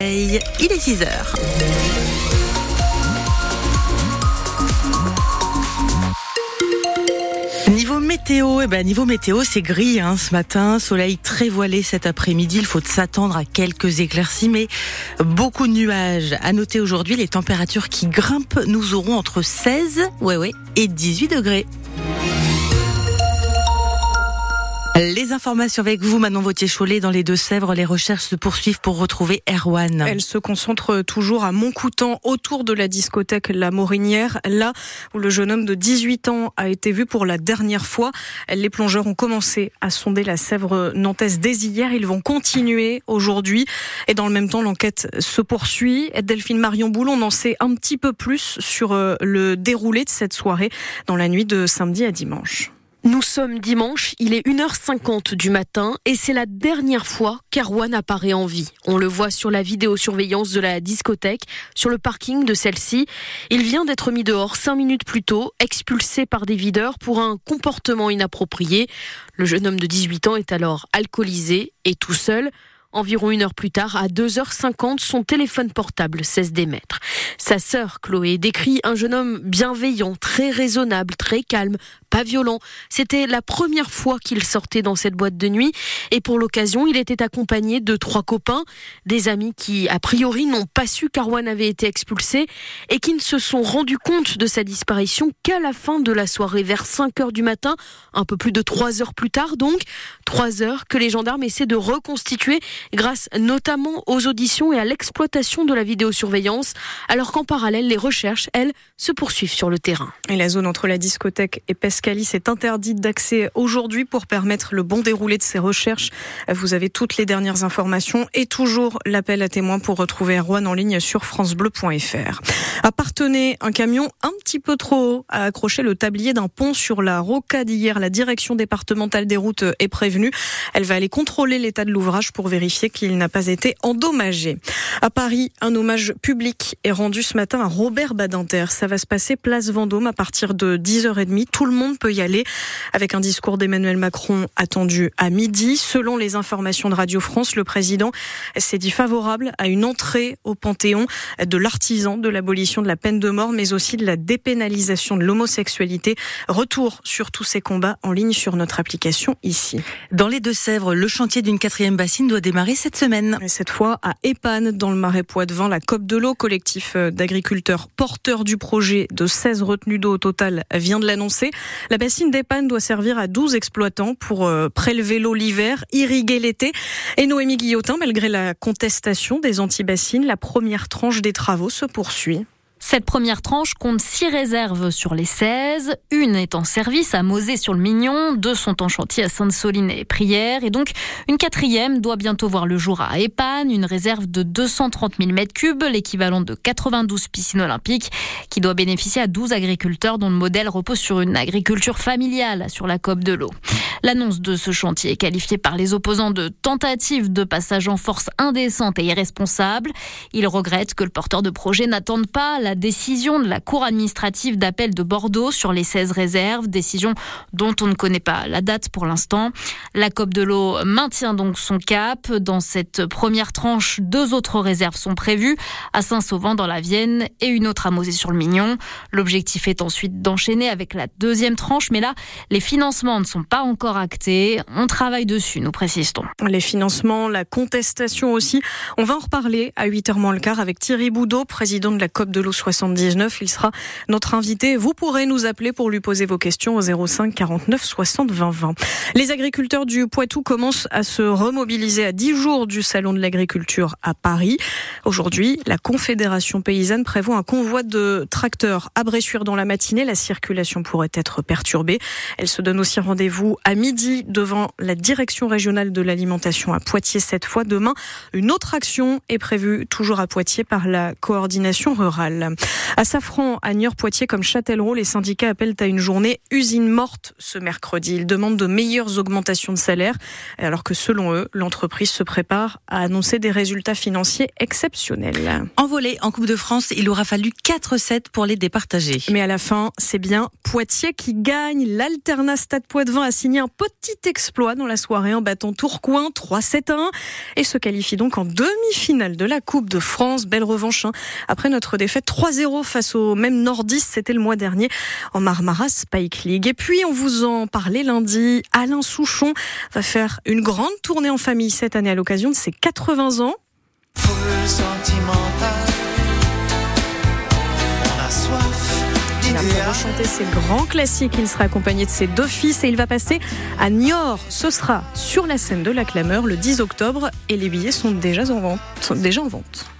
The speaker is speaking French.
Il est 6 heures. Niveau météo, eh ben niveau météo, c'est gris hein, ce matin, soleil très voilé cet après-midi. Il faut s'attendre à quelques éclaircies, mais beaucoup de nuages. À noter aujourd'hui les températures qui grimpent. Nous aurons entre 16, ouais ouais, et 18 degrés. Les informations avec vous, Manon Vautier-Cholet, dans les Deux-Sèvres. Les recherches se poursuivent pour retrouver Erwan. Elle se concentre toujours à Montcoutan, autour de la discothèque La Morinière, là où le jeune homme de 18 ans a été vu pour la dernière fois. Les plongeurs ont commencé à sonder la Sèvre nantaise dès hier. Ils vont continuer aujourd'hui. Et dans le même temps, l'enquête se poursuit. Delphine Marion Boulon en sait un petit peu plus sur euh, le déroulé de cette soirée dans la nuit de samedi à dimanche. Nous sommes dimanche, il est 1h50 du matin et c'est la dernière fois qu'Arwan apparaît en vie. On le voit sur la vidéosurveillance de la discothèque, sur le parking de celle-ci. Il vient d'être mis dehors cinq minutes plus tôt, expulsé par des videurs pour un comportement inapproprié. Le jeune homme de 18 ans est alors alcoolisé et tout seul. Environ une heure plus tard, à 2h50, son téléphone portable cesse d'émettre. Sa sœur, Chloé, décrit un jeune homme bienveillant, très raisonnable, très calme, pas violent. C'était la première fois qu'il sortait dans cette boîte de nuit et pour l'occasion, il était accompagné de trois copains, des amis qui, a priori, n'ont pas su qu'Arwan avait été expulsé et qui ne se sont rendus compte de sa disparition qu'à la fin de la soirée, vers 5 heures du matin, un peu plus de 3 heures plus tard donc. 3 heures que les gendarmes essaient de reconstituer grâce notamment aux auditions et à l'exploitation de la vidéosurveillance, alors qu'en parallèle, les recherches, elles, se poursuivent sur le terrain. Et la zone entre la discothèque et Pescalis est interdite d'accès aujourd'hui pour permettre le bon déroulé de ces recherches. Vous avez toutes les dernières informations et toujours l'appel à témoins pour retrouver Erwan en ligne sur francebleu.fr. Appartenait un camion un petit peu trop haut à accrocher le tablier d'un pont sur la rocade hier. La direction départementale des routes est prévenue. Elle va aller contrôler l'état de l'ouvrage pour vérifier qu'il n'a pas été endommagé. À Paris, un hommage public est rendu ce matin à Robert Badinter. Ça va se passer place Vendôme à partir de 10h30. Tout le monde peut y aller avec un discours d'Emmanuel Macron attendu à midi. Selon les informations de Radio France, le président s'est dit favorable à une entrée au Panthéon de l'artisan de l'abolition de la peine de mort, mais aussi de la dépénalisation de l'homosexualité. Retour sur tous ces combats en ligne sur notre application ici. Dans les Deux-Sèvres, le chantier d'une quatrième bassine doit démarrer cette semaine. Et cette fois à Épanne, dans le Marais Poitevin, la COP de l'eau, collectif euh, d'agriculteurs porteurs du projet de 16 retenues d'eau au total, vient de l'annoncer. La bassine d'Épanne doit servir à 12 exploitants pour euh, prélever l'eau l'hiver, irriguer l'été. Et Noémie Guillotin, malgré la contestation des anti-bassines, la première tranche des travaux se poursuit. Cette première tranche compte 6 réserves sur les 16. Une est en service à Mosée-sur-le-Mignon, deux sont en chantier à Sainte-Soline et Prière, et donc une quatrième doit bientôt voir le jour à Épanne, une réserve de 230 000 m3, l'équivalent de 92 piscines olympiques, qui doit bénéficier à 12 agriculteurs dont le modèle repose sur une agriculture familiale sur la COP de l'eau. L'annonce de ce chantier est qualifiée par les opposants de tentative de passage en force indécente et irresponsable. Ils regrettent que le porteur de projet n'attende pas la décision de la Cour administrative d'appel de Bordeaux sur les 16 réserves, décision dont on ne connaît pas la date pour l'instant. La COP de l'eau maintient donc son cap. Dans cette première tranche, deux autres réserves sont prévues, à Saint-Sauvant dans la Vienne et une autre à Mosée-sur-le-Mignon. L'objectif est ensuite d'enchaîner avec la deuxième tranche, mais là, les financements ne sont pas encore acté. On travaille dessus, nous précisons. Les financements, la contestation aussi. On va en reparler à 8h moins le quart avec Thierry Boudot, président de la COP de l'eau 79. Il sera notre invité. Vous pourrez nous appeler pour lui poser vos questions au 05 49 60 20 20. Les agriculteurs du Poitou commencent à se remobiliser à 10 jours du Salon de l'agriculture à Paris. Aujourd'hui, la Confédération paysanne prévoit un convoi de tracteurs à Bressuire dans la matinée. La circulation pourrait être perturbée. Elle se donne aussi rendez-vous à midi devant la direction régionale de l'alimentation à Poitiers cette fois. Demain, une autre action est prévue toujours à Poitiers par la coordination rurale. À Safran, à Niort-Poitiers comme Châtellerault, les syndicats appellent à une journée usine morte ce mercredi. Ils demandent de meilleures augmentations de salaire, alors que selon eux, l'entreprise se prépare à annoncer des résultats financiers exceptionnels. Envolé en Coupe de France, il aura fallu 4-7 pour les départager. Mais à la fin, c'est bien Poitiers qui gagne. L'Alternat Stade Poitvin a signé un petit exploit dans la soirée en battant Tourcoing 3-7-1 et se qualifie donc en demi-finale de la Coupe de France. Belle revanche hein. après notre défaite 3-0 face au même nordiste, c'était le mois dernier en Marmara Spike League. Et puis on vous en parlait lundi, Alain Souchon va faire une grande tournée en famille cette année à l'occasion de ses 80 ans. Pour chanter ses grands classiques, il sera accompagné de ses deux fils et il va passer à Niort. Ce sera sur la scène de la Clameur le 10 octobre et les billets sont déjà en vente. Déjà en vente.